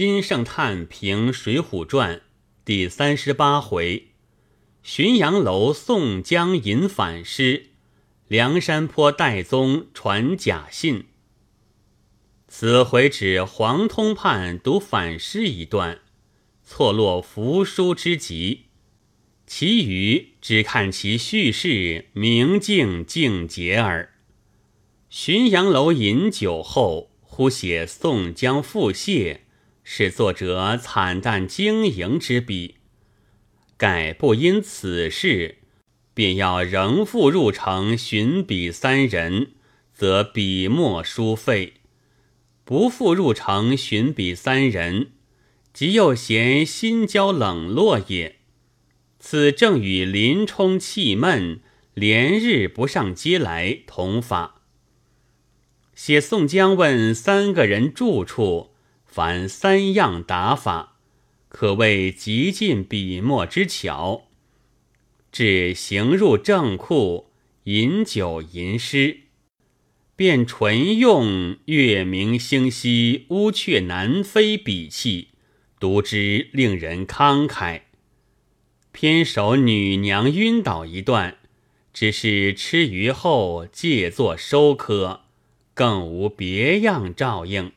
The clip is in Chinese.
金圣叹评《水浒传》第三十八回：浔阳楼宋江引反诗，梁山坡戴宗传假信。此回指黄通判读反诗一段，错落扶疏之极；其余只看其叙事明净净洁耳。浔阳楼饮酒后，忽写宋江腹泻，是作者惨淡经营之笔。盖不因此事，便要仍复入城寻笔三人，则笔墨书废。不复入城寻彼三人，即又嫌心焦冷落也。此正与林冲气闷，连日不上街来同法。写宋江问三个人住处，凡三样打法，可谓极尽笔墨之巧。至行入正库，饮酒吟诗。便纯用月明星稀、乌鹊南飞笔气，读之令人慷慨。偏首女娘晕倒一段，只是吃鱼后借作收科，更无别样照应。